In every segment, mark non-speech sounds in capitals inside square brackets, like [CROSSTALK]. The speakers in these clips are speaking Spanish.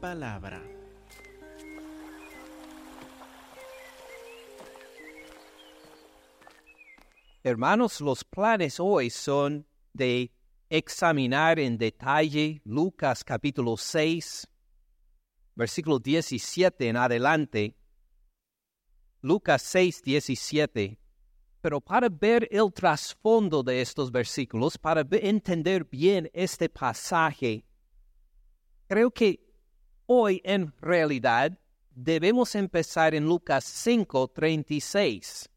palabra. Hermanos, los planes hoy son de examinar en detalle Lucas capítulo 6, versículo 17 en adelante. Lucas 6, 17. Pero para ver el trasfondo de estos versículos, para entender bien este pasaje, creo que hoy en realidad debemos empezar en Lucas 5, 36.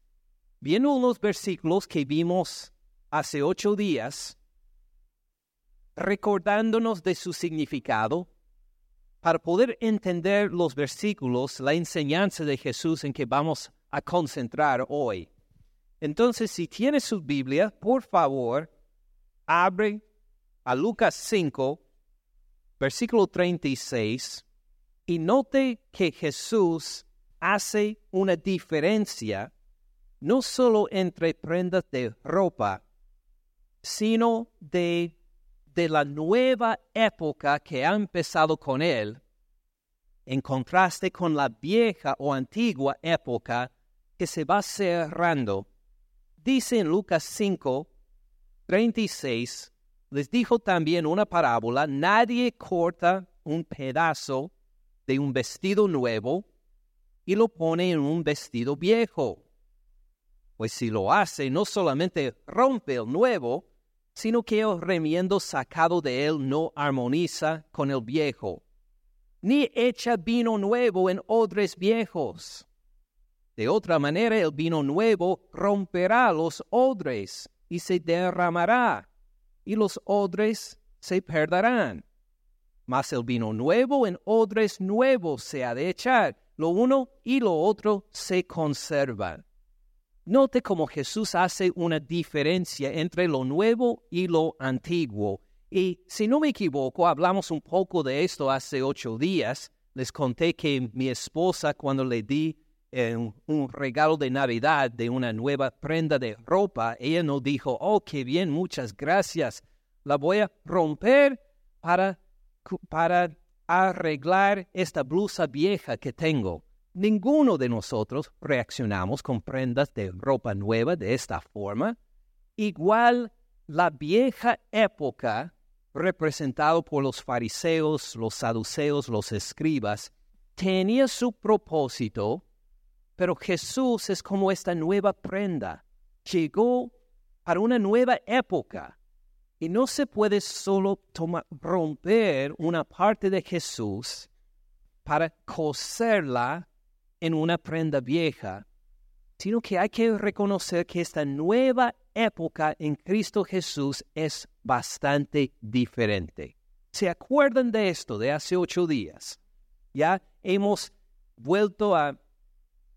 Viendo unos versículos que vimos hace ocho días, recordándonos de su significado, para poder entender los versículos, la enseñanza de Jesús en que vamos a concentrar hoy. Entonces, si tiene su Biblia, por favor, abre a Lucas 5, versículo 36, y note que Jesús hace una diferencia no solo entre prendas de ropa, sino de, de la nueva época que ha empezado con él, en contraste con la vieja o antigua época que se va cerrando. Dice en Lucas 5, 36, les dijo también una parábola, nadie corta un pedazo de un vestido nuevo y lo pone en un vestido viejo pues si lo hace, no solamente rompe el nuevo, sino que el remiendo sacado de él no armoniza con el viejo, ni echa vino nuevo en odres viejos. De otra manera, el vino nuevo romperá los odres y se derramará, y los odres se perderán. Mas el vino nuevo en odres nuevos se ha de echar, lo uno y lo otro se conservan. Note cómo Jesús hace una diferencia entre lo nuevo y lo antiguo. Y si no me equivoco, hablamos un poco de esto hace ocho días. Les conté que mi esposa, cuando le di eh, un regalo de Navidad de una nueva prenda de ropa, ella no dijo, oh, qué bien, muchas gracias. La voy a romper para, para arreglar esta blusa vieja que tengo. Ninguno de nosotros reaccionamos con prendas de ropa nueva de esta forma. Igual la vieja época, representado por los fariseos, los saduceos, los escribas, tenía su propósito, pero Jesús es como esta nueva prenda. Llegó para una nueva época. Y no se puede solo romper una parte de Jesús para coserla en una prenda vieja, sino que hay que reconocer que esta nueva época en Cristo Jesús es bastante diferente. ¿Se acuerdan de esto de hace ocho días? Ya hemos vuelto a,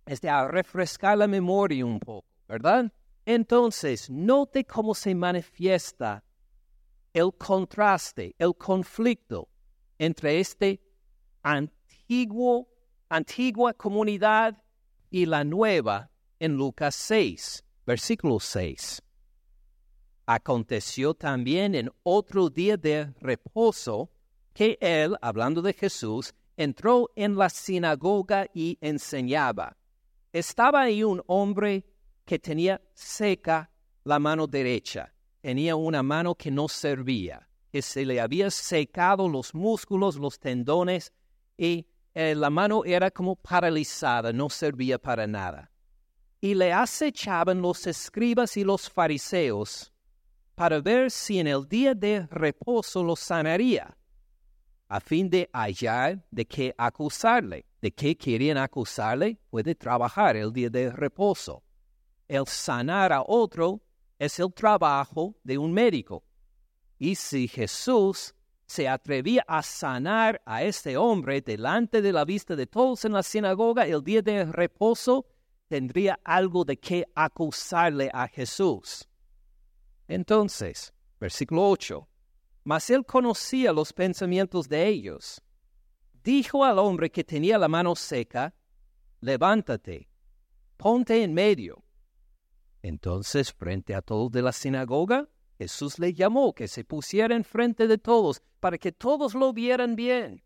este, a refrescar la memoria un poco, ¿verdad? Entonces, note cómo se manifiesta el contraste, el conflicto entre este antiguo antigua comunidad y la nueva en Lucas 6, versículo 6. Aconteció también en otro día de reposo que él, hablando de Jesús, entró en la sinagoga y enseñaba. Estaba ahí un hombre que tenía seca la mano derecha, tenía una mano que no servía, que se le había secado los músculos, los tendones, y eh, la mano era como paralizada, no servía para nada. Y le acechaban los escribas y los fariseos para ver si en el día de reposo lo sanaría, a fin de hallar de qué acusarle. ¿De qué querían acusarle? Puede trabajar el día de reposo. El sanar a otro es el trabajo de un médico. Y si Jesús se atrevía a sanar a este hombre delante de la vista de todos en la sinagoga el día de reposo, tendría algo de qué acusarle a Jesús. Entonces, versículo 8, mas él conocía los pensamientos de ellos. Dijo al hombre que tenía la mano seca, levántate, ponte en medio. Entonces, frente a todos de la sinagoga, Jesús le llamó que se pusiera enfrente de todos para que todos lo vieran bien.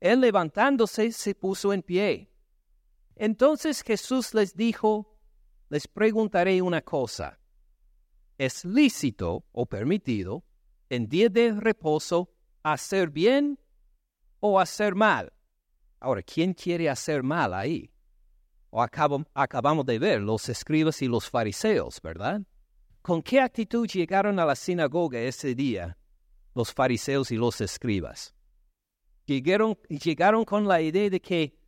Él levantándose se puso en pie. Entonces Jesús les dijo, les preguntaré una cosa. ¿Es lícito o permitido en día de reposo hacer bien o hacer mal? Ahora, ¿quién quiere hacer mal ahí? O acabamos de ver los escribas y los fariseos, ¿verdad? ¿Con qué actitud llegaron a la sinagoga ese día los fariseos y los escribas? Llegaron, llegaron con la idea de que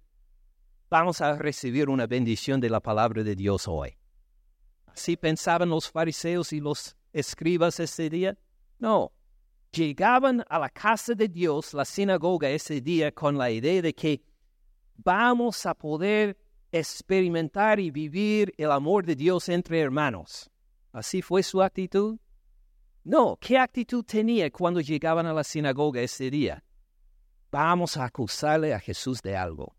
vamos a recibir una bendición de la palabra de Dios hoy. ¿Así pensaban los fariseos y los escribas ese día? No. Llegaban a la casa de Dios, la sinagoga ese día, con la idea de que vamos a poder experimentar y vivir el amor de Dios entre hermanos. ¿Así fue su actitud? No, ¿qué actitud tenía cuando llegaban a la sinagoga ese día? Vamos a acusarle a Jesús de algo.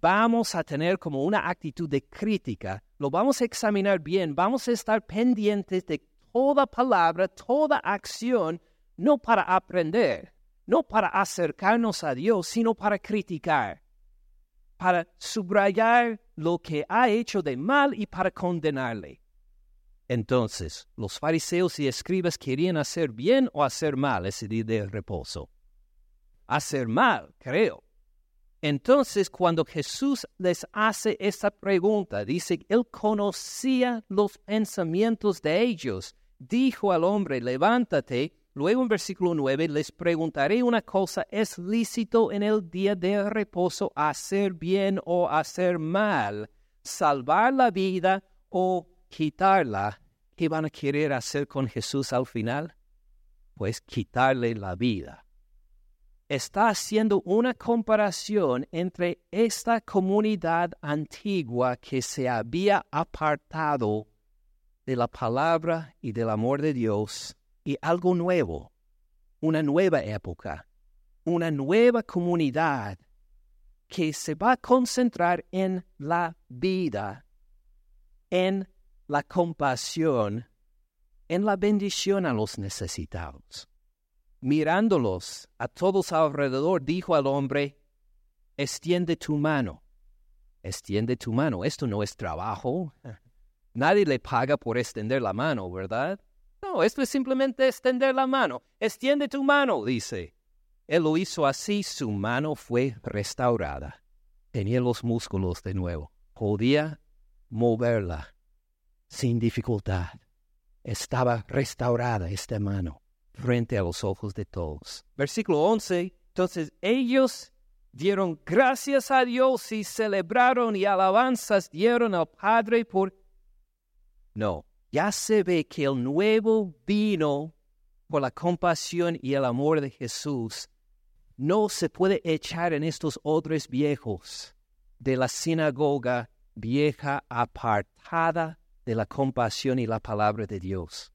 Vamos a tener como una actitud de crítica, lo vamos a examinar bien, vamos a estar pendientes de toda palabra, toda acción, no para aprender, no para acercarnos a Dios, sino para criticar para subrayar lo que ha hecho de mal y para condenarle. Entonces, los fariseos y escribas querían hacer bien o hacer mal ese día de reposo. Hacer mal, creo. Entonces, cuando Jesús les hace esta pregunta, dice, Él conocía los pensamientos de ellos. Dijo al hombre, levántate Luego en versículo 9 les preguntaré una cosa, ¿es lícito en el día de reposo hacer bien o hacer mal, salvar la vida o quitarla? ¿Qué van a querer hacer con Jesús al final? Pues quitarle la vida. Está haciendo una comparación entre esta comunidad antigua que se había apartado de la palabra y del amor de Dios y algo nuevo, una nueva época, una nueva comunidad que se va a concentrar en la vida, en la compasión, en la bendición a los necesitados. Mirándolos a todos alrededor, dijo al hombre, extiende tu mano, extiende tu mano. Esto no es trabajo. Nadie le paga por extender la mano, ¿verdad? No, esto es simplemente extender la mano. Extiende tu mano, dice. Él lo hizo así, su mano fue restaurada. Tenía los músculos de nuevo. Podía moverla sin dificultad. Estaba restaurada esta mano frente a los ojos de todos. Versículo 11. Entonces ellos dieron gracias a Dios y celebraron y alabanzas dieron al Padre por... No, ya se ve que el nuevo vino por la compasión y el amor de Jesús no se puede echar en estos odres viejos de la sinagoga vieja apartada de la compasión y la palabra de Dios.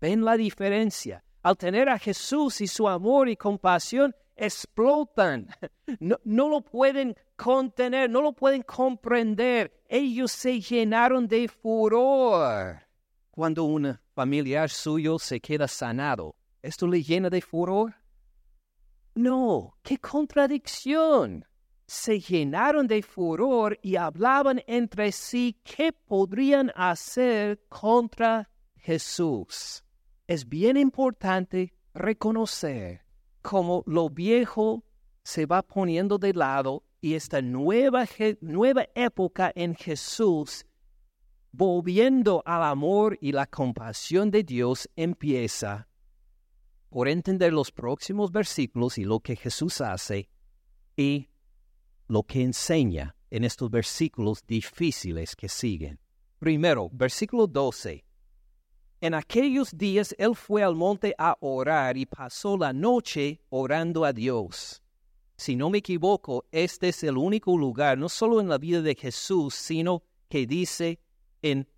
¿Ven la diferencia? Al tener a Jesús y su amor y compasión, explotan. [LAUGHS] No, lo pueden contener, no lo pueden comprender. Ellos se llenaron de furor cuando un familiar suyo se queda sanado, ¿esto le llena de furor? No, qué contradicción. Se llenaron de furor y hablaban entre sí qué podrían hacer contra Jesús. Es bien importante reconocer cómo lo viejo se va poniendo de lado y esta nueva, nueva época en Jesús volviendo al amor y la compasión de Dios, empieza por entender los próximos versículos y lo que Jesús hace y lo que enseña en estos versículos difíciles que siguen. Primero, versículo 12. En aquellos días él fue al monte a orar y pasó la noche orando a Dios. Si no me equivoco, este es el único lugar, no solo en la vida de Jesús, sino que dice en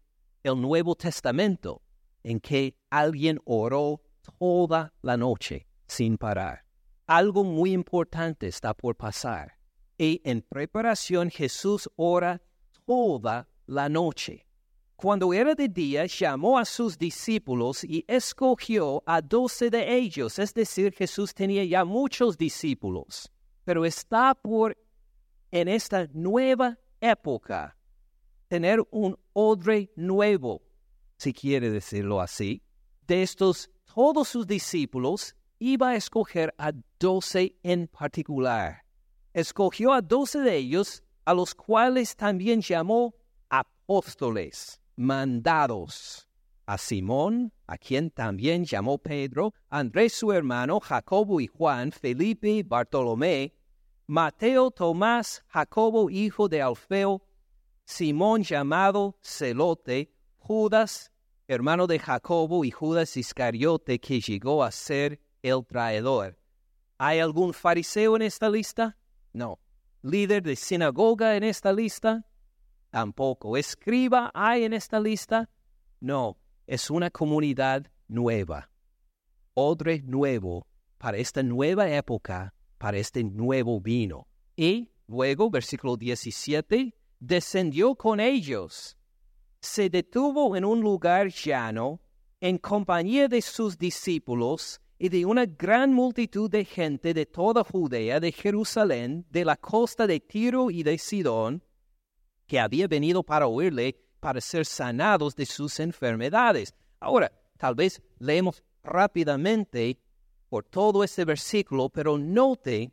el Nuevo Testamento en que alguien oró toda la noche sin parar. Algo muy importante está por pasar. Y en preparación Jesús ora toda la noche. Cuando era de día, llamó a sus discípulos y escogió a doce de ellos, es decir, Jesús tenía ya muchos discípulos. pero está por, en esta nueva época, tener un odre nuevo, si quiere decirlo así. De estos, todos sus discípulos iba a escoger a doce en particular. Escogió a doce de ellos, a los cuales también llamó apóstoles, mandados. A Simón, a quien también llamó Pedro, Andrés su hermano, Jacobo y Juan, Felipe, Bartolomé, Mateo, Tomás, Jacobo, hijo de Alfeo, Simón llamado Celote, Judas, hermano de Jacobo, y Judas Iscariote, que llegó a ser el traidor. ¿Hay algún fariseo en esta lista? No. ¿Líder de sinagoga en esta lista? Tampoco. ¿Escriba hay en esta lista? No. Es una comunidad nueva. Odre nuevo para esta nueva época, para este nuevo vino. Y luego, versículo 17, descendió con ellos. Se detuvo en un lugar llano, en compañía de sus discípulos, y de una gran multitud de gente de toda Judea, de Jerusalén, de la costa de Tiro y de Sidón, que había venido para oírle, para ser sanados de sus enfermedades. Ahora, tal vez leemos rápidamente por todo este versículo, pero note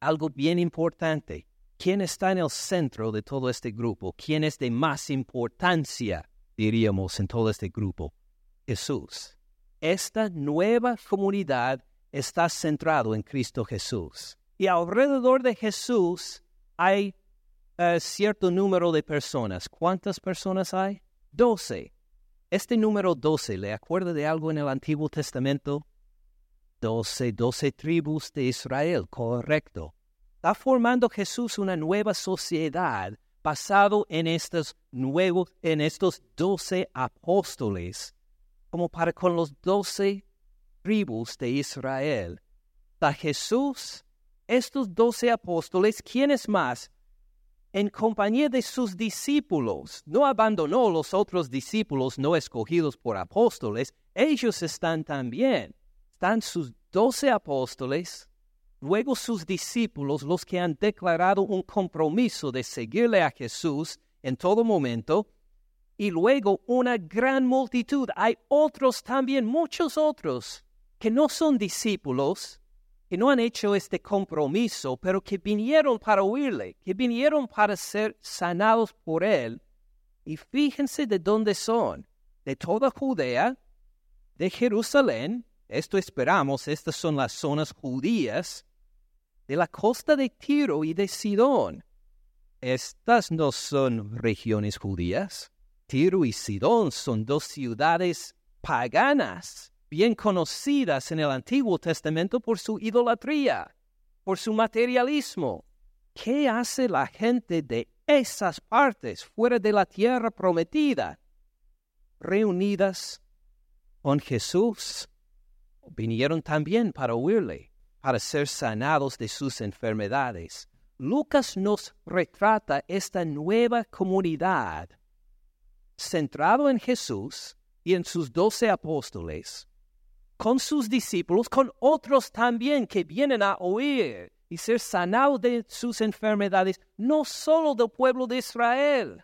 algo bien importante. ¿Quién está en el centro de todo este grupo? ¿Quién es de más importancia, diríamos, en todo este grupo? Jesús esta nueva comunidad está centrado en Cristo Jesús. Y alrededor de Jesús hay uh, cierto número de personas. ¿Cuántas personas hay? Doce. Este número doce, ¿le acuerda de algo en el Antiguo Testamento? Doce, doce tribus de Israel, correcto. Está formando Jesús una nueva sociedad basado en estos nuevos, en estos doce apóstoles como para con los doce tribus de Israel. A Jesús, estos doce apóstoles, ¿quiénes más? En compañía de sus discípulos, no abandonó los otros discípulos no escogidos por apóstoles, ellos están también. Están sus doce apóstoles, luego sus discípulos, los que han declarado un compromiso de seguirle a Jesús en todo momento, y luego una gran multitud. Hay otros también, muchos otros, que no son discípulos, que no han hecho este compromiso, pero que vinieron para oírle, que vinieron para ser sanados por él. Y fíjense de dónde son, de toda Judea, de Jerusalén, esto esperamos, estas son las zonas judías, de la costa de Tiro y de Sidón. Estas no son regiones judías. Tiro y Sidón son dos ciudades paganas, bien conocidas en el Antiguo Testamento por su idolatría, por su materialismo. ¿Qué hace la gente de esas partes fuera de la tierra prometida? Reunidas con Jesús, vinieron también para oírle, para ser sanados de sus enfermedades. Lucas nos retrata esta nueva comunidad centrado en Jesús y en sus doce apóstoles, con sus discípulos, con otros también que vienen a oír y ser sanados de sus enfermedades, no solo del pueblo de Israel,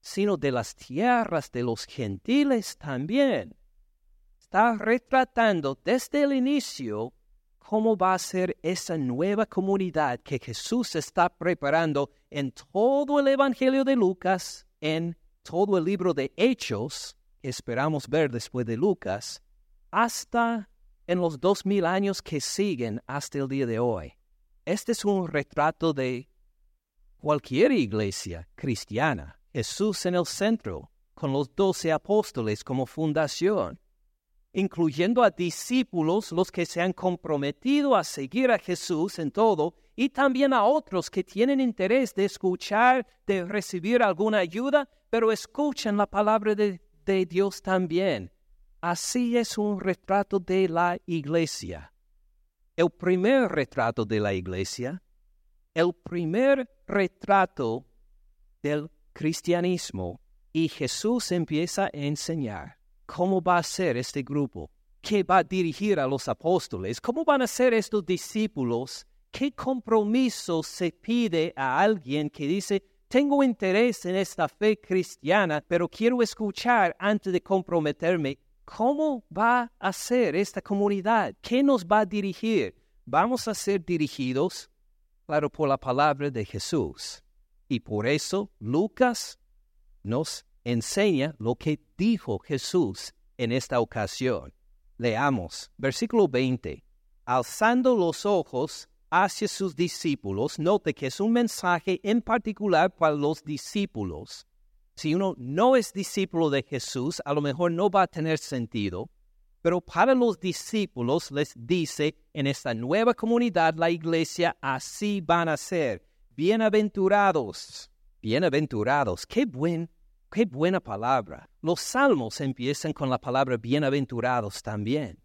sino de las tierras de los gentiles también. Está retratando desde el inicio cómo va a ser esa nueva comunidad que Jesús está preparando en todo el Evangelio de Lucas, en todo el libro de Hechos, que esperamos ver después de Lucas, hasta en los dos mil años que siguen hasta el día de hoy. Este es un retrato de cualquier iglesia cristiana, Jesús en el centro, con los doce apóstoles como fundación, incluyendo a discípulos, los que se han comprometido a seguir a Jesús en todo, y también a otros que tienen interés de escuchar, de recibir alguna ayuda, pero escuchan la palabra de, Dios también. Así es un retrato de la iglesia. El primer retrato de la iglesia, el primer retrato del cristianismo. Y Jesús empieza a enseñar cómo va a ser este grupo, qué va a dirigir a los apóstoles, cómo van a ser estos discípulos ¿Qué compromiso se pide a alguien que dice, tengo interés en esta fe cristiana, pero quiero escuchar antes de comprometerme? ¿Cómo va a ser esta comunidad? ¿Qué nos va a dirigir? Vamos a ser dirigidos, claro, por la palabra de Jesús. Y por eso Lucas nos enseña lo que dijo Jesús en esta ocasión. Leamos, versículo 20. Alzando los ojos hacia sus discípulos, note que es un mensaje en particular para los discípulos. Si uno no es discípulo de Jesús, a lo mejor no va a tener sentido, pero para los discípulos les dice, en esta nueva comunidad, la iglesia, así van a ser. Bienaventurados, bienaventurados, qué buen Qué buena palabra. Los salmos empiezan con la palabra bienaventurados también.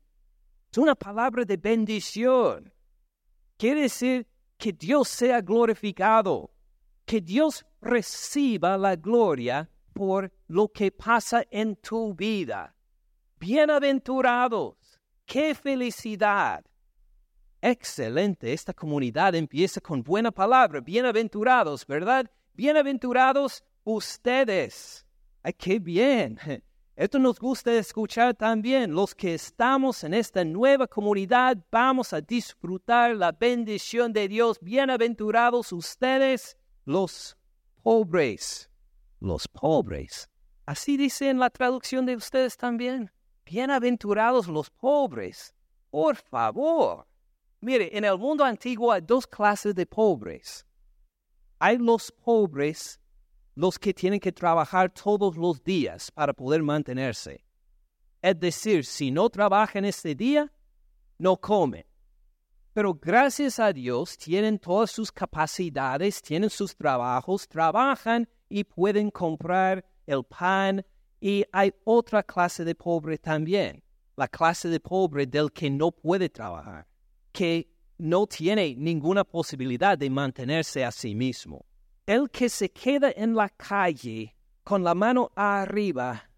Es una palabra de bendición. Quiere decir que Dios sea glorificado, que Dios reciba la gloria por lo que pasa en tu vida. Bienaventurados. ¡Qué felicidad! Excelente, esta comunidad empieza con buena palabra. Bienaventurados, ¿verdad? Bienaventurados ustedes. ¡Ay, qué bien! [LAUGHS] Esto nos gusta escuchar también. Los que estamos en esta nueva comunidad vamos a disfrutar la bendición de Dios. Bienaventurados ustedes, los pobres. Los pobres. Así dice en la traducción de ustedes también. Bienaventurados los pobres. Por favor. Mire, en el mundo antiguo hay dos clases de pobres. Hay los pobres los que tienen que trabajar todos los días para poder mantenerse. Es decir, si no trabajan este día, no comen. Pero gracias a Dios tienen todas sus capacidades, tienen sus trabajos, trabajan y pueden comprar el pan. Y hay otra clase de pobre también, la clase de pobre del que no puede trabajar, que no tiene ninguna posibilidad de mantenerse a sí mismo el que se queda en la calle con la mano arriba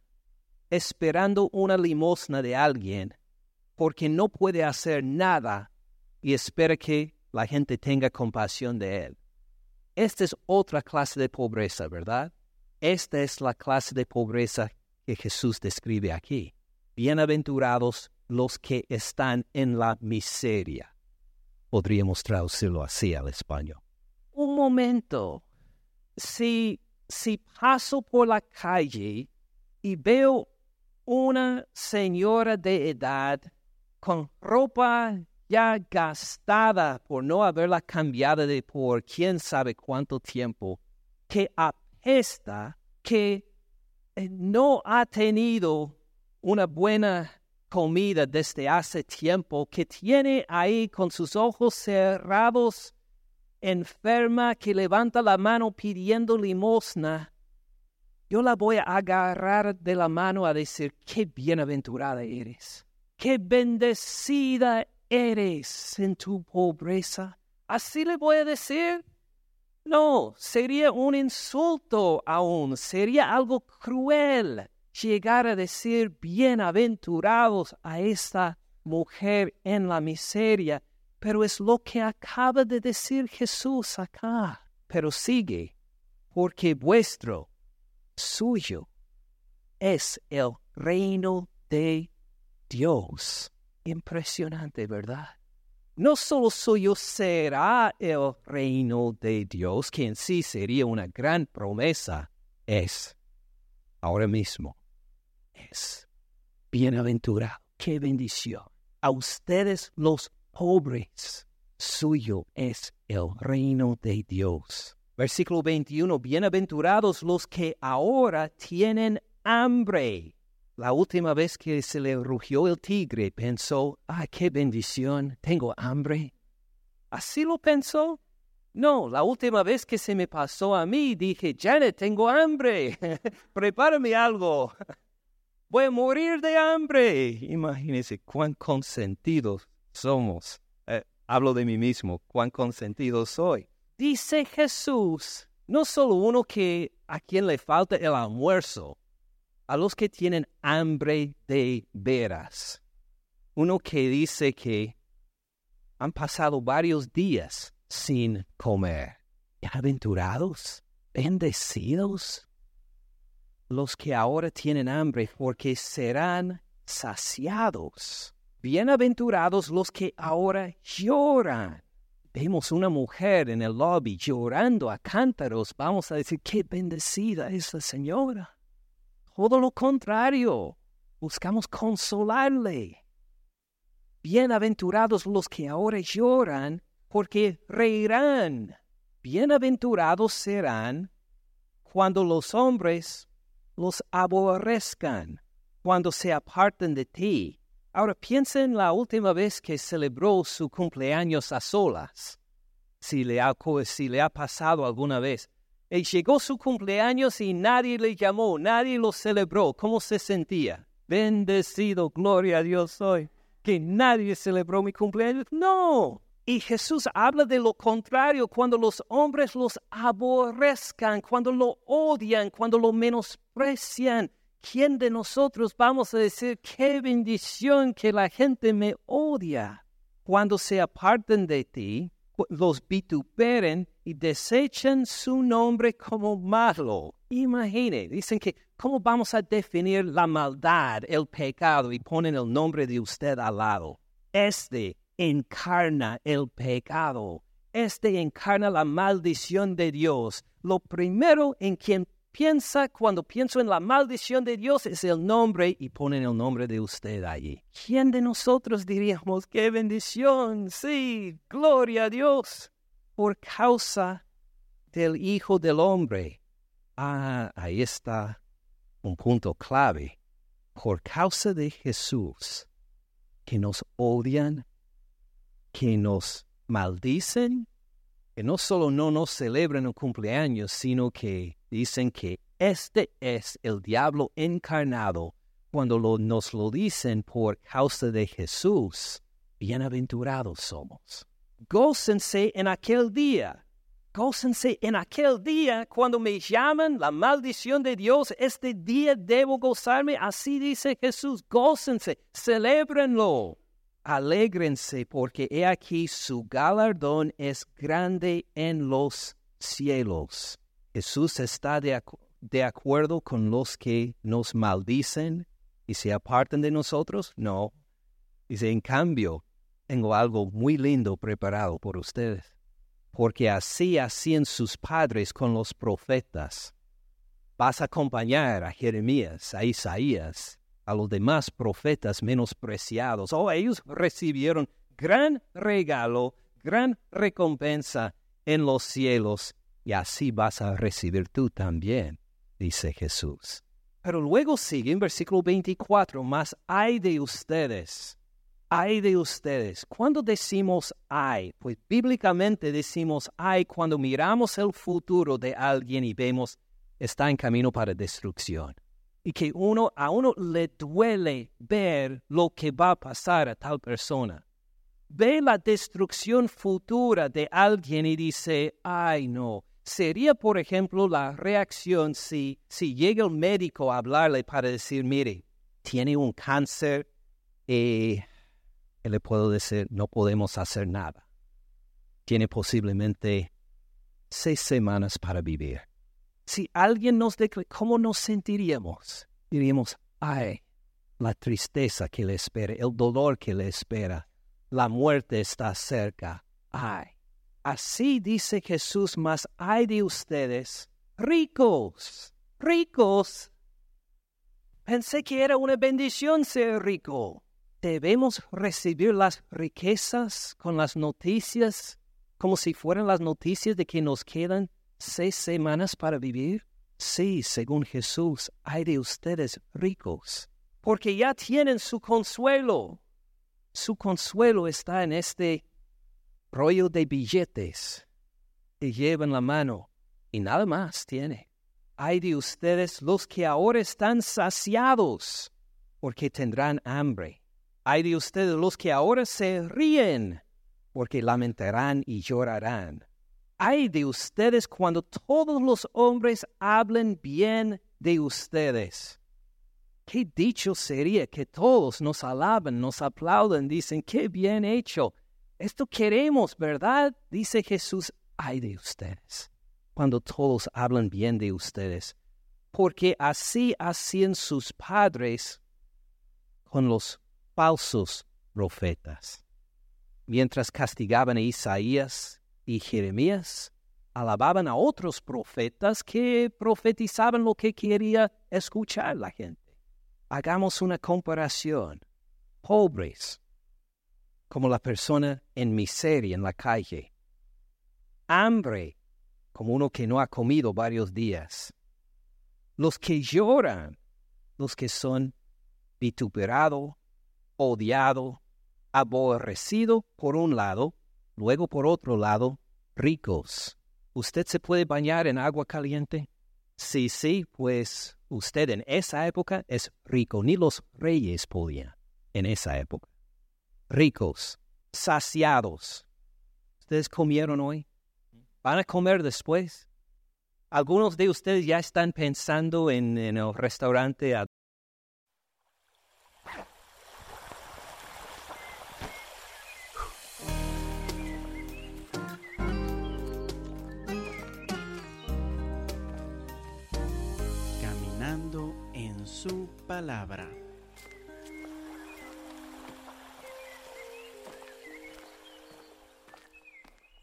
esperando una limosna de alguien porque no puede hacer nada y espera que la gente tenga compasión de él. Esta es otra clase de pobreza, ¿verdad? Esta es la clase de pobreza que Jesús describe aquí. Bienaventurados los que están en la miseria. Podríamos traducirlo así al español. Un momento, si, si paso por la calle y veo una señora de edad con ropa ya gastada por no haberla cambiado de por quién sabe cuánto tiempo, que apesta, que eh, no ha tenido una buena comida desde hace tiempo, que tiene ahí con sus ojos cerrados enferma que levanta la mano pidiendo limosna, yo la voy a agarrar de la mano a decir, qué bienaventurada eres, qué bendecida eres en tu pobreza. ¿Así le voy a decir? No, sería un insulto aún, sería algo cruel llegar a decir bienaventurados a esta mujer en la miseria pero es lo que acaba de decir Jesús acá. Pero sigue, porque vuestro, suyo, es el reino de Dios. Impresionante, ¿verdad? No solo suyo será el reino de Dios, que en sí sería una gran promesa, es ahora mismo, es bienaventurado, qué bendición. A ustedes los pobres, suyo es el reino de Dios. Versículo 21, bienaventurados los que ahora tienen hambre. La última vez que se le rugió el tigre pensó, ah, qué bendición, tengo hambre. ¿Así lo pensó? No, la última vez que se me pasó a mí dije, Janet, tengo hambre, [LAUGHS] prepárame algo. [LAUGHS] Voy a morir de hambre. Imagínense cuán consentidos somos. Eh, hablo de mí mismo, cuán consentido soy. Dice Jesús, no solo uno que a quien le falta el almuerzo, a los que tienen hambre de veras. Uno que dice que han pasado varios días sin comer. Bienaventurados, bendecidos los que ahora tienen hambre, porque serán saciados. Bienaventurados los que ahora lloran. Vemos una mujer en el lobby llorando a cántaros. Vamos a decir, qué bendecida es la señora. Todo lo contrario, buscamos consolarle. Bienaventurados los que ahora lloran, porque reirán. Bienaventurados serán cuando los hombres los aborrezcan, cuando se aparten de ti. Ahora piensa en la última vez que celebró su cumpleaños a solas, si le ha, si le ha pasado alguna vez. Y llegó su cumpleaños y nadie le llamó, nadie lo celebró. ¿Cómo se sentía? Bendecido, gloria a Dios soy. Que nadie celebró mi cumpleaños. No. Y Jesús habla de lo contrario, cuando los hombres los aborrezcan, cuando lo odian, cuando lo menosprecian. ¿Quién de nosotros vamos a decir qué bendición que la gente me odia? Cuando se aparten de ti, los vituperen y desechan su nombre como malo. Imagine, dicen que, ¿cómo vamos a definir la maldad, el pecado, y ponen el nombre de usted al lado? Este encarna el pecado. Este encarna la maldición de Dios. Lo primero en quien piensa cuando pienso en la maldición de Dios es el nombre y ponen el nombre de usted allí. ¿Quién de nosotros diríamos qué bendición? Sí, gloria a Dios. Por causa del Hijo del Hombre. Ah, ahí está un punto clave. Por causa de Jesús, que nos odian, que nos maldicen, que no solo no nos celebran un cumpleaños, sino que dicen que este es el diablo encarnado cuando nos lo dicen por causa de Jesús. Bienaventurados somos. Gócense en aquel día. Gócense en aquel día cuando me llaman la maldición de Dios. Este día debo gozarme. Así dice Jesús. Gócense, celébrenlo alégrense porque he aquí su galardón es grande en los cielos. Jesús está de, acuerdo con los que nos maldicen y se apartan de nosotros. No. Dice, en cambio, tengo algo muy lindo preparado por ustedes. Porque así hacían sus padres con los profetas. Vas a acompañar a Jeremías, a Isaías, a los demás profetas menospreciados. Oh, ellos recibieron gran regalo, gran recompensa en los cielos, y así vas a recibir tú también, dice Jesús. Pero luego sigue en versículo 24, más hay de ustedes, hay de ustedes. Cuando decimos hay, pues bíblicamente decimos hay cuando miramos el futuro de alguien y vemos está en camino para destrucción y que uno a uno le duele ver lo que va a pasar a tal persona. Ve la destrucción futura de alguien y dice, ay no. Sería, por ejemplo, la reacción si, si llega el médico a hablarle para decir, mire, tiene un cáncer y le puedo decir, no podemos hacer nada. Tiene posiblemente seis semanas para vivir si alguien nos declara, ¿cómo nos sentiríamos? Diríamos, ay, la tristeza que le espera, el dolor que le espera, la muerte está cerca, ay. Así dice Jesús, más ay de ustedes, ricos, ricos. Pensé que era una bendición ser rico. Debemos recibir las riquezas con las noticias como si fueran las noticias de que nos quedan seis semanas para vivir? Sí, según Jesús, hay de ustedes ricos, porque ya tienen su consuelo. Su consuelo está en este rollo de billetes que llevan la mano y nada más tiene. Hay de ustedes los que ahora están saciados, porque tendrán hambre. Hay de ustedes los que ahora se ríen, porque lamentarán y llorarán. Hay de ustedes cuando todos los hombres hablen bien de ustedes. Qué dicho sería que todos nos alaban, nos aplauden, dicen, qué bien hecho. Esto queremos, ¿verdad? Dice Jesús, ay de ustedes, cuando todos hablan bien de ustedes, porque así hacían sus padres con los falsos profetas. Mientras castigaban a Isaías y Jeremías, alababan a otros profetas que profetizaban lo que quería escuchar la gente. Hagamos una comparación. Pobres, como la persona en miseria en la calle. Hambre, como uno que no ha comido varios días. Los que lloran, los que son vituperado, odiado, aborrecido por un lado, luego por otro lado, ricos. ¿Usted se puede bañar en agua caliente? Sí, sí, pues usted en esa época es rico, ni los reyes podían en esa época. Ricos, saciados. ¿Ustedes comieron hoy? ¿Van a comer después? Algunos de ustedes ya están pensando en, el restaurante su palabra.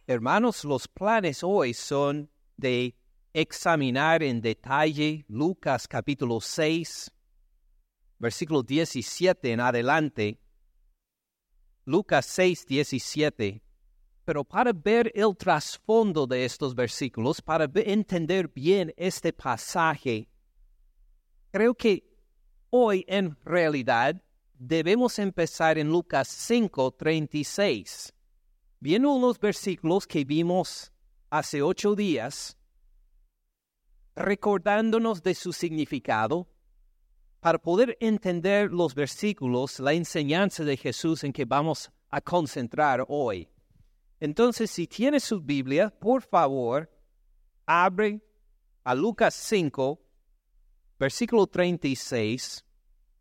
Hermanos, los planes hoy son de examinar en detalle Lucas capítulo 6, versículo 17 en adelante. Lucas 6, 17. Pero para ver el trasfondo de estos versículos, para entender bien este pasaje, Creo que hoy en realidad debemos empezar en Lucas 5, 36. Viendo los versículos que vimos hace ocho días, recordándonos de su significado, para poder entender los versículos, la enseñanza de Jesús en que vamos a concentrar hoy. Entonces, si tiene su Biblia, por favor, abre a Lucas 5, versículo 36,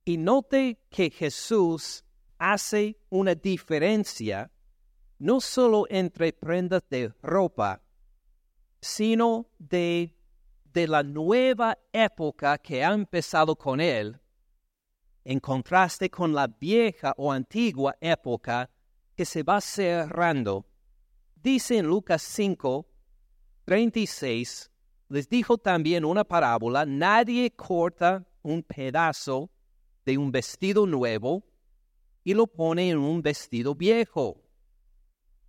y note que Jesús hace una diferencia no solo entre prendas de ropa, sino de, de la nueva época que ha empezado con él, en contraste con la vieja o antigua época que se va cerrando. Dice en Lucas 5, 36, les dijo también una parábola, nadie corta un pedazo de un vestido nuevo y lo pone en un vestido viejo.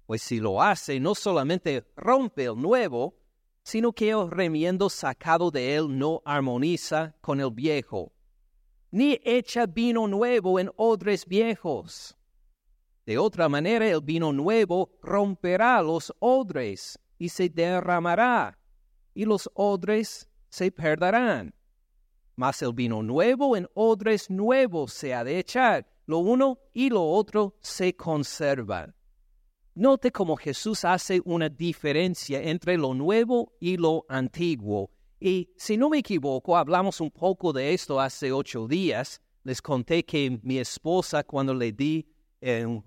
Pues si lo hace, no solamente rompe el nuevo, sino que el remiendo sacado de él no armoniza con el viejo, ni echa vino nuevo en odres viejos. De otra manera, el vino nuevo romperá los odres y se derramará y los odres se perderán. Mas el vino nuevo en odres nuevos se ha de echar, lo uno y lo otro se conservan. Note cómo Jesús hace una diferencia entre lo nuevo y lo antiguo. Y si no me equivoco, hablamos un poco de esto hace ocho días. Les conté que mi esposa, cuando le di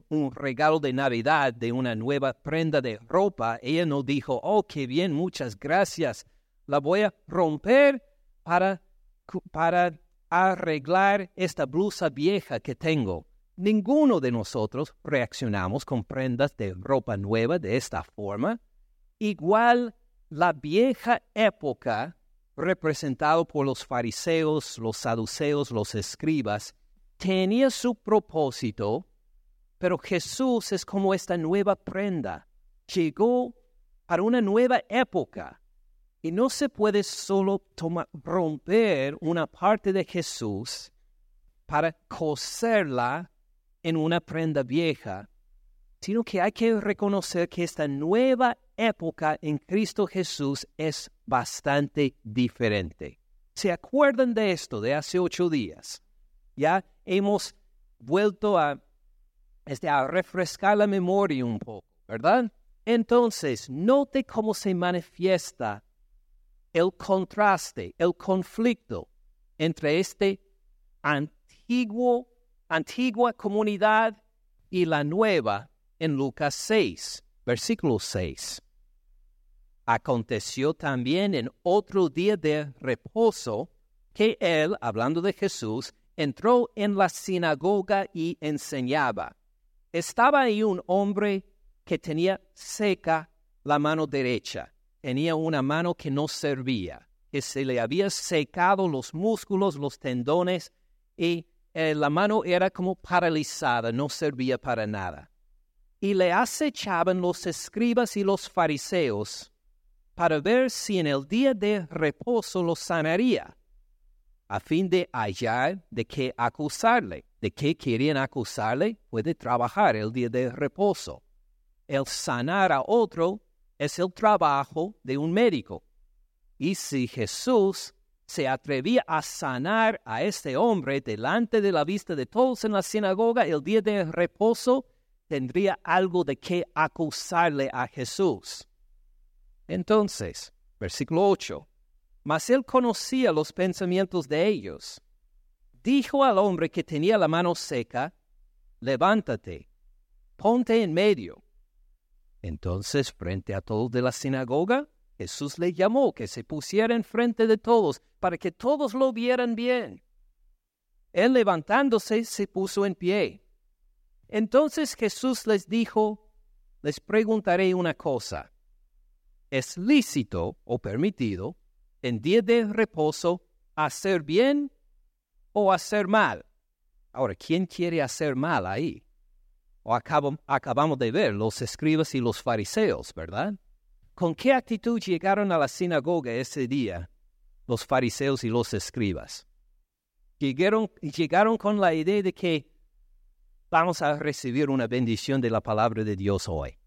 un regalo de Navidad de una nueva prenda de ropa, ella no dijo, oh, qué bien, muchas gracias, la voy a romper para, para arreglar esta blusa vieja que tengo. Ninguno de nosotros reaccionamos con prendas de ropa nueva de esta forma. Igual la vieja época, representado por los fariseos, los saduceos, los escribas, tenía su propósito pero Jesús es como esta nueva prenda. Llegó para una nueva época. Y no se puede solo romper una parte de Jesús para coserla en una prenda vieja, sino que hay que reconocer que esta nueva época en Cristo Jesús es bastante diferente. ¿Se acuerdan de esto de hace ocho días? Ya hemos vuelto a este, a refrescar la memoria un poco, ¿verdad? Entonces, note cómo se manifiesta el contraste, el conflicto entre este antiguo, antigua comunidad y la nueva en Lucas 6, versículo 6. Aconteció también en otro día de reposo que él, hablando de Jesús, entró en la sinagoga y enseñaba. Estaba ahí un hombre que tenía seca la mano derecha, tenía una mano que no servía, que se le había secado los músculos, los tendones, y eh, la mano era como paralizada, no servía para nada. Y le acechaban los escribas y los fariseos para ver si en el día de reposo lo sanaría, a fin de hallar de qué acusarle. ¿De qué querían acusarle? Puede trabajar el día de reposo. El sanar a otro es el trabajo de un médico. Y si Jesús se atrevía a sanar a este hombre delante de la vista de todos en la sinagoga el día de reposo, tendría algo de qué acusarle a Jesús. Entonces, versículo 8, mas él conocía los pensamientos de ellos. Dijo al hombre que tenía la mano seca, levántate, ponte en medio. Entonces, frente a todos de la sinagoga, Jesús le llamó que se pusiera en frente de todos para que todos lo vieran bien. Él levantándose se puso en pie. Entonces Jesús les dijo, les preguntaré una cosa. ¿Es lícito o permitido en día de reposo hacer bien o hacer mal? Ahora, ¿quién quiere hacer mal ahí? O acabamos de ver los escribas y los fariseos, ¿verdad? ¿Con qué actitud llegaron a la sinagoga ese día los fariseos y los escribas? Llegaron, llegaron con la idea de que vamos a recibir una bendición de la palabra de Dios hoy.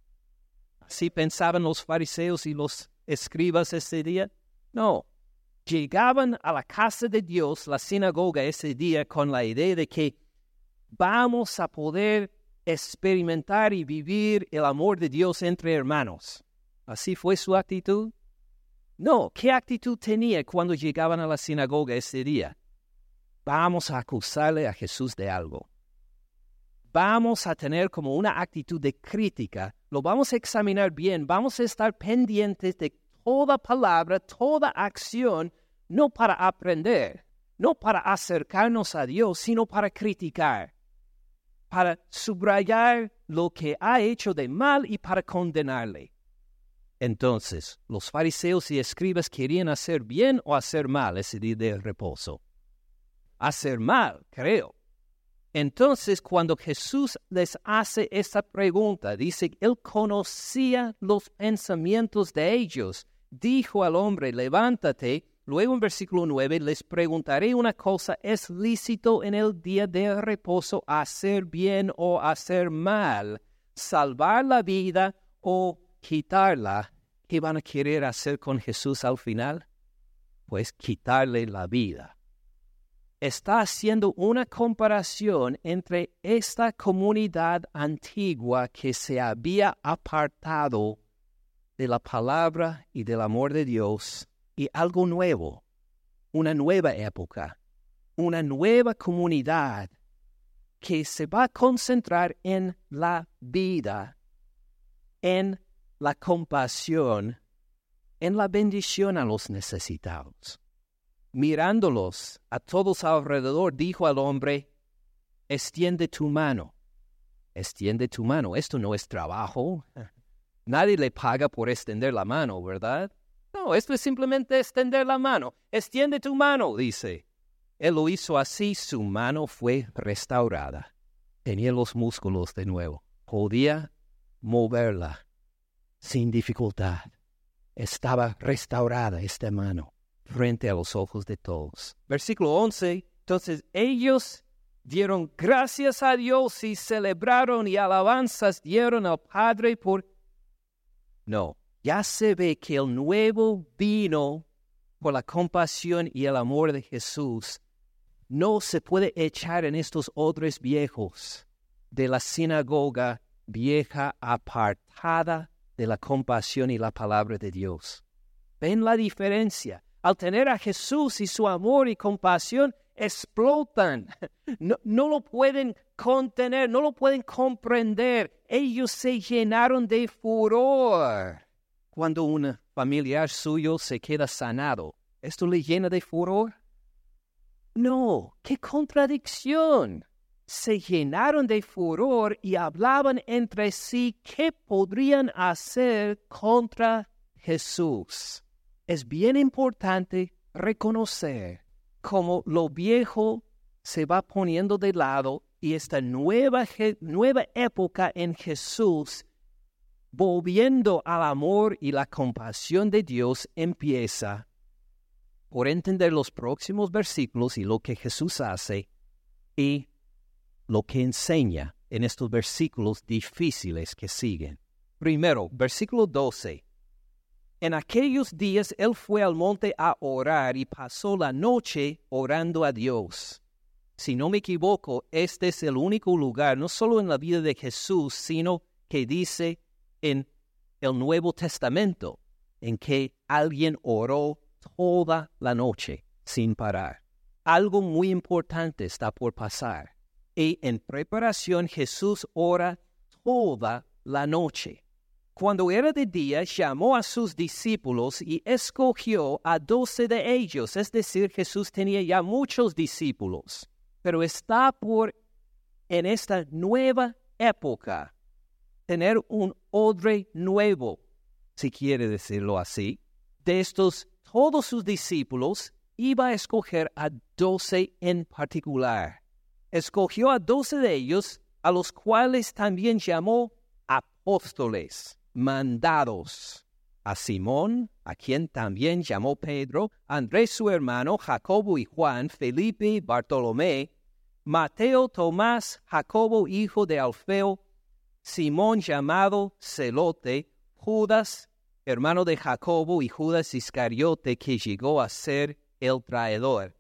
¿Así pensaban los fariseos y los escribas ese día? No. Llegaban a la casa de Dios, la sinagoga, ese día con la idea de que vamos a poder experimentar y vivir el amor de Dios entre hermanos. ¿Así fue su actitud? No, ¿qué actitud tenía cuando llegaban a la sinagoga ese día? Vamos a acusarle a Jesús de algo. Vamos a tener como una actitud de crítica, lo vamos a examinar bien, vamos a estar pendientes de toda palabra, toda acción, no para aprender, no para acercarnos a Dios, sino para criticar, para subrayar lo que ha hecho de mal y para condenarle. Entonces, los fariseos y escribas querían hacer bien o hacer mal ese día de reposo. Hacer mal, creo. Entonces, cuando Jesús les hace esta pregunta, dice, Él conocía los pensamientos de ellos. Dijo al hombre, levántate. Luego en versículo 9 les preguntaré una cosa, ¿es lícito en el día de reposo hacer bien o hacer mal? ¿Salvar la vida o quitarla, ¿qué van a querer hacer con Jesús al final? Pues quitarle la vida. Está haciendo una comparación entre esta comunidad antigua que se había apartado de la palabra y del amor de Dios y algo nuevo, una nueva época, una nueva comunidad que se va a concentrar en la vida, en la compasión en la bendición a los necesitados. Mirándolos a todos alrededor, dijo al hombre, extiende tu mano. Extiende tu mano. Esto no es trabajo. [LAUGHS] Nadie le paga por extender la mano, ¿verdad? No, esto es simplemente extender la mano. Extiende tu mano, dice. Él lo hizo así, su mano fue restaurada. Tenía los músculos de nuevo. Podía moverla sin dificultad. Estaba restaurada esta mano frente a los ojos de todos. Versículo 11. Entonces ellos dieron gracias a Dios y celebraron y alabanzas dieron al Padre por... No, ya se ve que el nuevo vino por la compasión y el amor de Jesús no se puede echar en estos odres viejos de la sinagoga vieja apartada de la compasión y la palabra de Dios. ¿Ven la diferencia? Al tener a Jesús y su amor y compasión, explotan, [LAUGHS] no, lo pueden contener, no lo pueden comprender. Ellos se llenaron de furor. Cuando un familiar suyo se queda sanado, ¿esto le llena de furor? No, qué contradicción. Se llenaron de furor y hablaban entre sí qué podrían hacer contra Jesús. Es bien importante reconocer cómo lo viejo se va poniendo de lado y esta nueva, nueva época en Jesús, volviendo al amor y la compasión de Dios, empieza por entender los próximos versículos y lo que Jesús hace y lo que enseña en estos versículos difíciles que siguen. Primero, versículo 12. En aquellos días él fue al monte a orar y pasó la noche orando a Dios. Si no me equivoco, este es el único lugar, no solo en la vida de Jesús, sino que dice en el Nuevo Testamento, en que alguien oró toda la noche sin parar. Algo muy importante está por pasar. Y en preparación Jesús ora toda la noche. Cuando era de día, llamó a sus discípulos y escogió a doce de ellos. Es decir, Jesús tenía ya muchos discípulos, pero está por, en esta nueva época, tener un odre nuevo, si quiere decirlo así, de estos todos sus discípulos, iba a escoger a doce en particular. Escogió a doce de ellos, a los cuales también llamó apóstoles mandados a Simón, a quien también llamó Pedro, Andrés su hermano, Jacobo y Juan, Felipe, Bartolomé, Mateo, Tomás, Jacobo, hijo de Alfeo, Simón llamado Celote, Judas, hermano de Jacobo y Judas Iscariote, que llegó a ser el traidor.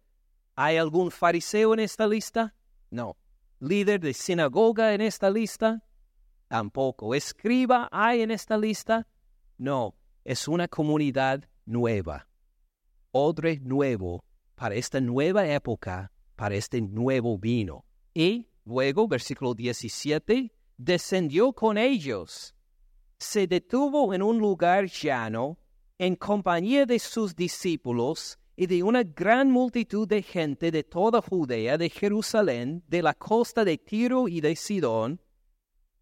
¿Hay algún fariseo en esta lista? No. ¿Líder de sinagoga en esta lista? Tampoco. ¿Escriba hay en esta lista? No, es una comunidad nueva. Odre nuevo para esta nueva época, para este nuevo vino. Y luego, versículo 17, descendió con ellos. Se detuvo en un lugar llano, en compañía de sus discípulos y de una gran multitud de gente de toda Judea, de Jerusalén, de la costa de Tiro y de Sidón,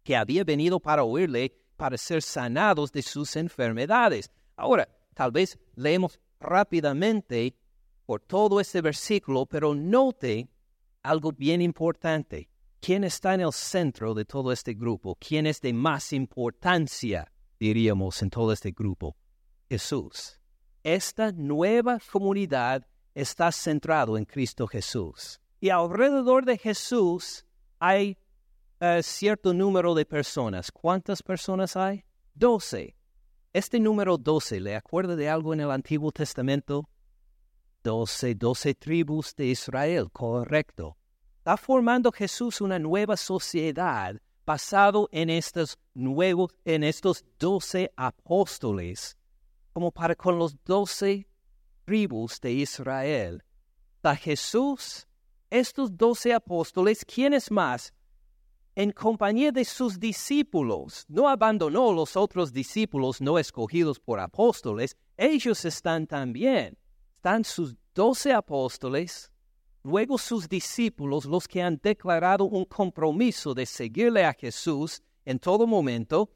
que había venido para oírle, para ser sanados de sus enfermedades. Ahora, tal vez leemos rápidamente por todo este versículo, pero note algo bien importante. ¿Quién está en el centro de todo este grupo? ¿Quién es de más importancia, diríamos, en todo este grupo? Jesús. Esta nueva comunidad está centrado en Cristo Jesús. Y alrededor de Jesús hay cierto número de personas. ¿Cuántas personas hay? Doce. Este número doce, ¿le acuerda de algo en el Antiguo Testamento? Doce, doce tribus de Israel, correcto. Está formando Jesús una nueva sociedad basado en estos nuevos, en estos doce apóstoles, como para con los doce tribus de Israel. Da Jesús, estos doce apóstoles, ¿quiénes más? en compañía de sus discípulos. No abandonó los otros discípulos no escogidos por apóstoles. Ellos están también. Están sus doce apóstoles, luego sus discípulos, los que han declarado un compromiso de seguirle a Jesús en todo momento,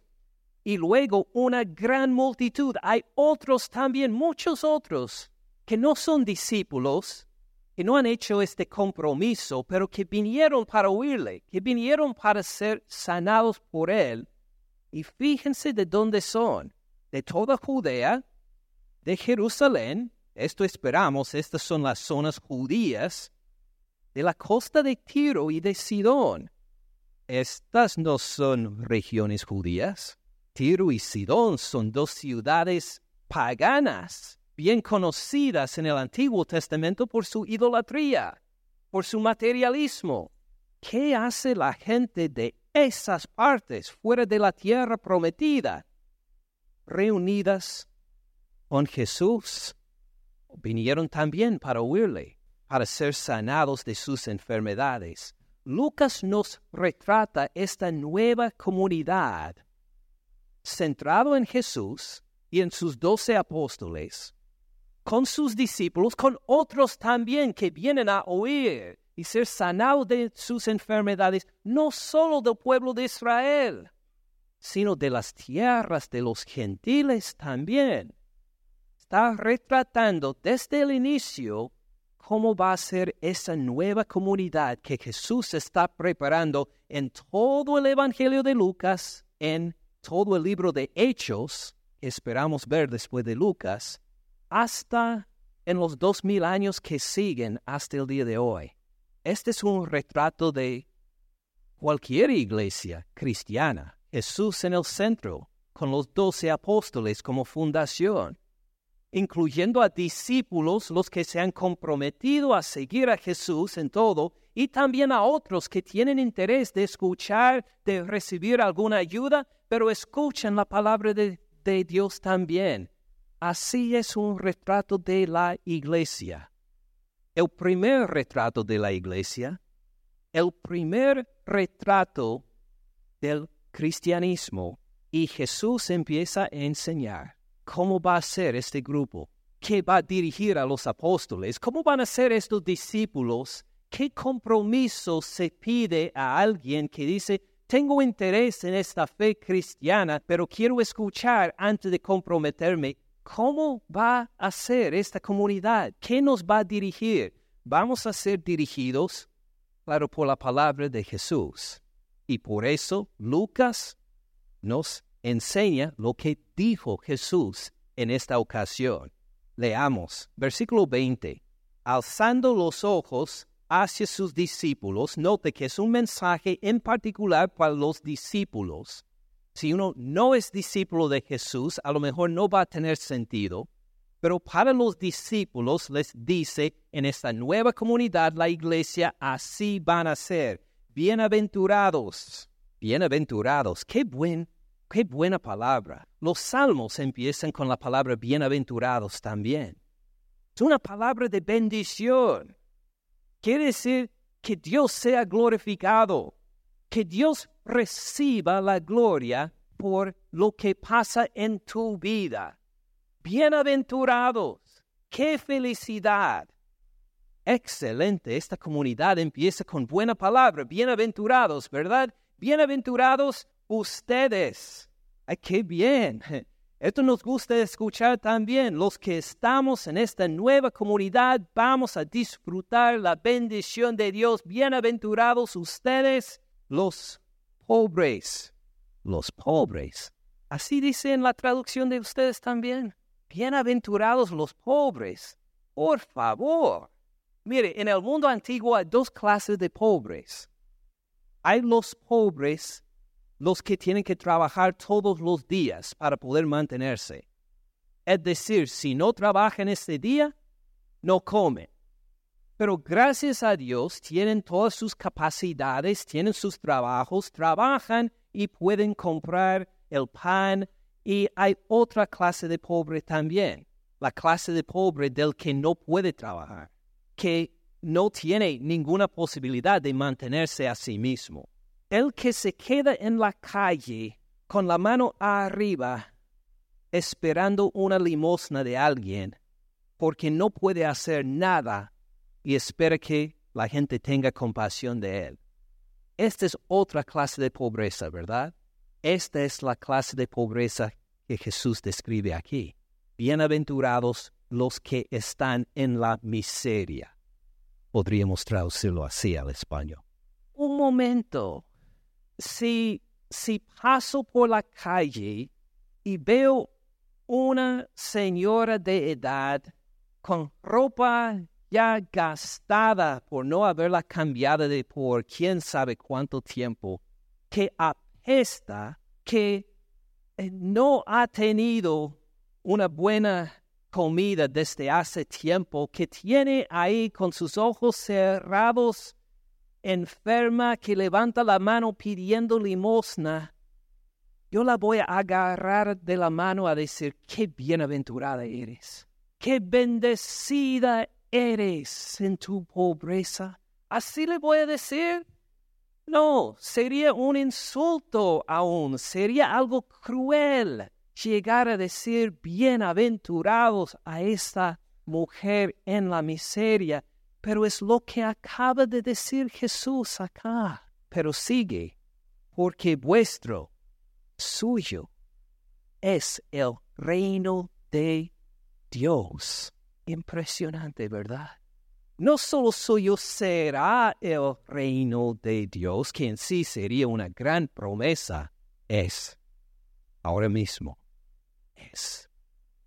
y luego una gran multitud. Hay otros también, muchos otros, que no son discípulos, que no han hecho este compromiso, pero que vinieron para oírle, que vinieron para ser sanados por él. Y fíjense de dónde son, de toda Judea, de Jerusalén, esto esperamos, estas son las zonas judías, de la costa de Tiro y de Sidón. Estas no son regiones judías. Tiro y Sidón son dos ciudades paganas bien conocidas en el Antiguo Testamento por su idolatría, por su materialismo. ¿Qué hace la gente de esas partes fuera de la tierra prometida? Reunidas con Jesús, vinieron también para oírle, para ser sanados de sus enfermedades. Lucas nos retrata esta nueva comunidad centrado en Jesús y en sus doce apóstoles, con sus discípulos, con otros también que vienen a oír y ser sanados de sus enfermedades, no solo del pueblo de Israel, sino de las tierras de los gentiles también. Está retratando desde el inicio cómo va a ser esa nueva comunidad que Jesús está preparando en todo el Evangelio de Lucas, en todo el libro de Hechos, esperamos ver después de Lucas, hasta en los dos mil años que siguen hasta el día de hoy. Este es un retrato de cualquier iglesia cristiana. Jesús en el centro, con los doce apóstoles como fundación, incluyendo a discípulos, los que se han comprometido a seguir a Jesús en todo, y también a otros que tienen interés de escuchar, de recibir alguna ayuda, pero escuchan la palabra de, de Dios también. Así es un retrato de la iglesia el primer retrato de la iglesia, el primer retrato del cristianismo. Y Jesús empieza a enseñar cómo va a ser este grupo, qué va a dirigir a los apóstoles, cómo van a ser estos discípulos, qué compromiso se pide a alguien que dice, tengo interés en esta fe cristiana, pero quiero escuchar antes de comprometerme ¿Cómo va a ser esta comunidad? ¿Qué nos va a dirigir? Vamos a ser dirigidos, claro, por la palabra de Jesús. Y por eso Lucas nos enseña lo que dijo Jesús en esta ocasión. Leamos, versículo 20. Alzando los ojos hacia sus discípulos, note que es un mensaje en particular para los discípulos si uno no es discípulo de Jesús, a lo mejor no va a tener sentido, pero para los discípulos les dice, en esta nueva comunidad, la iglesia, así van a ser. Bienaventurados, bienaventurados, qué buen, qué buena palabra. Los salmos empiezan con la palabra bienaventurados también. Es una palabra de bendición. Quiere decir que Dios sea glorificado, que Dios reciba la gloria por lo que pasa en tu vida. Bienaventurados, qué felicidad. Excelente, esta comunidad empieza con buena palabra. Bienaventurados, ¿verdad? Bienaventurados ustedes. Ay, qué bien. Esto nos gusta escuchar también. Los que estamos en esta nueva comunidad vamos a disfrutar la bendición de Dios. Bienaventurados ustedes los pobres, los pobres. Así dice en la traducción de ustedes también. Bienaventurados los pobres. Por favor. Mire, en el mundo antiguo hay dos clases de pobres. Hay los pobres, los que tienen que trabajar todos los días para poder mantenerse. Es decir, si no trabajan este día, no comen pero gracias a Dios tienen todas sus capacidades, tienen sus trabajos, trabajan y pueden comprar el pan. Y hay otra clase de pobre también, la clase de pobre del que no puede trabajar, que no tiene ninguna posibilidad de mantenerse a sí mismo. El que se queda en la calle con la mano arriba esperando una limosna de alguien porque no puede hacer nada y espera que la gente tenga compasión de él. Esta es otra clase de pobreza, ¿verdad? Esta es la clase de pobreza que Jesús describe aquí. Bienaventurados los que están en la miseria. Podríamos traducirlo así al español. Un momento. Si, paso por la calle y veo una señora de edad con ropa ya gastada por no haberla cambiado de por quién sabe cuánto tiempo, que apesta, que eh, no ha tenido una buena comida desde hace tiempo, que tiene ahí con sus ojos cerrados, enferma, que levanta la mano pidiendo limosna, yo la voy a agarrar de la mano a decir, qué bienaventurada eres, qué bendecida eres en tu pobreza. ¿Así le voy a decir? No, sería un insulto aún, sería algo cruel llegar a decir bienaventurados a esta mujer en la miseria, pero es lo que acaba de decir Jesús acá. Pero sigue, porque vuestro, suyo, es el reino de Dios. Impresionante, ¿verdad? No solo suyo será el reino de Dios, que en sí sería una gran promesa, es ahora mismo, es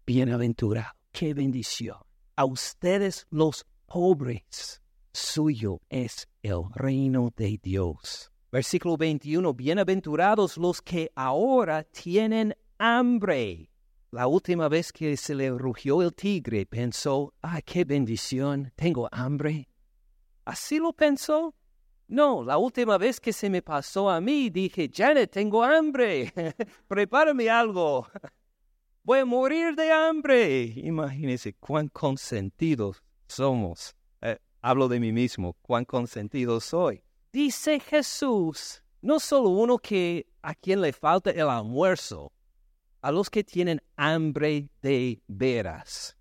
bienaventurado, qué bendición. A ustedes los pobres, suyo es el reino de Dios. Versículo 21, bienaventurados los que ahora tienen hambre. La última vez que se le rugió el tigre, pensó, ah, qué bendición, tengo hambre. ¿Así lo pensó? No, la última vez que se me pasó a mí, dije, Janet, tengo hambre, [LAUGHS] prepárame algo. [LAUGHS] Voy a morir de hambre. Imagínense cuán consentidos somos. Eh, hablo de mí mismo, cuán consentido soy. Dice Jesús, no solo uno que a quien le falta el almuerzo, a los que tienen hambre de veras.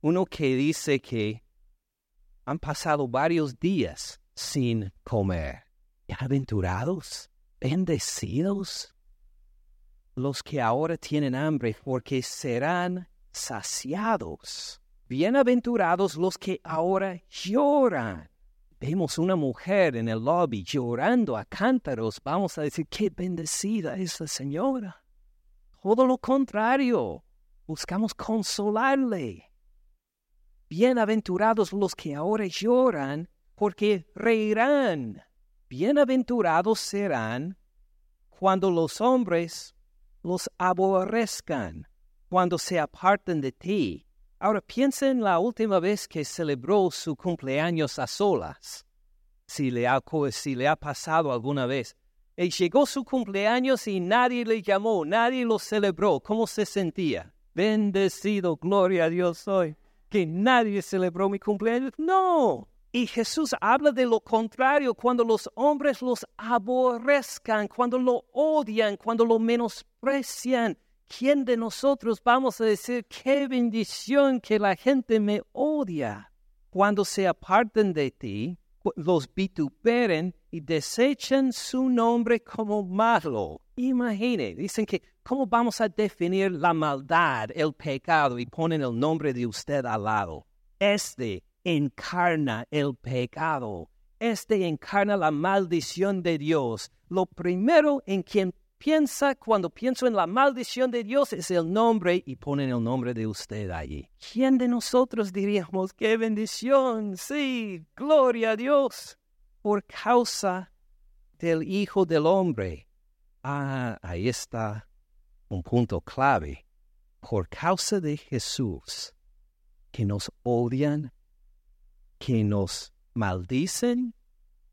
Uno que dice que han pasado varios días sin comer. Bienaventurados, bendecidos, los que ahora tienen hambre, porque serán saciados. Bienaventurados los que ahora lloran. Vemos una mujer en el lobby llorando a cántaros. Vamos a decir, qué bendecida es la señora. Todo lo contrario, buscamos consolarle. Bienaventurados los que ahora lloran, porque reirán. Bienaventurados serán cuando los hombres los aborrezcan, cuando se aparten de ti. Ahora piensa en la última vez que celebró su cumpleaños a solas, si le ha, si le ha pasado alguna vez. Y llegó su cumpleaños y nadie le llamó, nadie lo celebró. ¿Cómo se sentía? Bendecido, gloria a Dios soy. Que nadie celebró mi cumpleaños. No. Y Jesús habla de lo contrario, cuando los hombres los aborrezcan, cuando lo odian, cuando lo menosprecian. ¿Quién de nosotros vamos a decir qué bendición que la gente me odia? Cuando se aparten de ti, los vituperen y desechan su nombre como malo. Imagine, dicen que, ¿cómo vamos a definir la maldad, el pecado, y ponen el nombre de usted al lado? Este encarna el pecado. Este encarna la maldición de Dios. Lo primero en quien piensa cuando pienso en la maldición de Dios es el nombre y ponen el nombre de usted allí. ¿Quién de nosotros diríamos qué bendición? Sí, gloria a Dios. Por causa del Hijo del Hombre. Ah, ahí está un punto clave. Por causa de Jesús, que nos odian, que nos maldicen,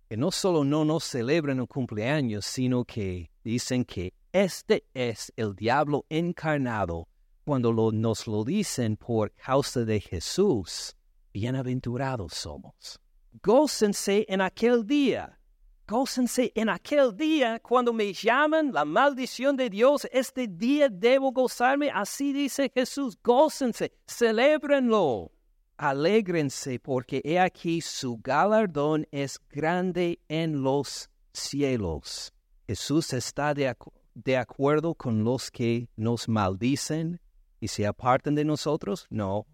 que no solo no nos celebran el cumpleaños, sino que dicen que este es el diablo encarnado cuando nos lo dicen por causa de Jesús. Bienaventurados somos. Gócense en aquel día. Gócense en aquel día cuando me llaman la maldición de Dios. Este día debo gozarme. Así dice Jesús. Gócense, celébrenlo. Alégrense porque he aquí su galardón es grande en los cielos. Jesús está de, de, acuerdo con los que nos maldicen y se apartan de nosotros? No.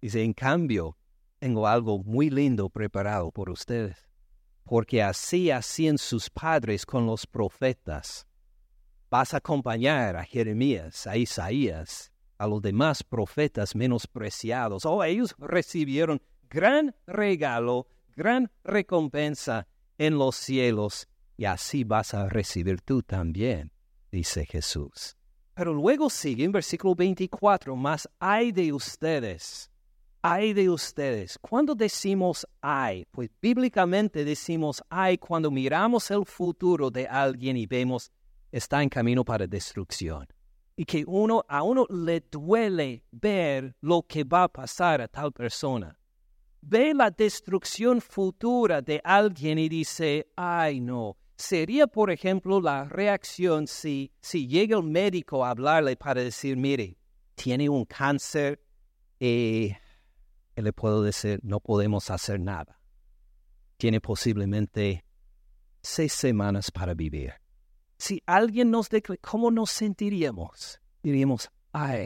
Dice, en cambio, tengo algo muy lindo preparado por ustedes. Porque así hacían sus padres con los profetas. Vas a acompañar a Jeremías, a Isaías, a los demás profetas menospreciados. Oh, ellos recibieron gran regalo, gran recompensa en los cielos y así vas a recibir tú también, dice Jesús. Pero luego sigue en versículo 24, más hay de ustedes, hay de ustedes. Cuando decimos hay, pues bíblicamente decimos hay cuando miramos el futuro de alguien y vemos está en camino para destrucción. Y que uno, a uno le duele ver lo que va a pasar a tal persona. ve la destrucción futura de alguien y dice, ay no, sería por ejemplo la reacción si, si llega el médico a hablarle para decir, mire, tiene un cáncer y le puedo decir, no podemos hacer nada. Tiene posiblemente seis semanas para vivir. Si alguien nos declara, ¿cómo nos sentiríamos? Diríamos, ay,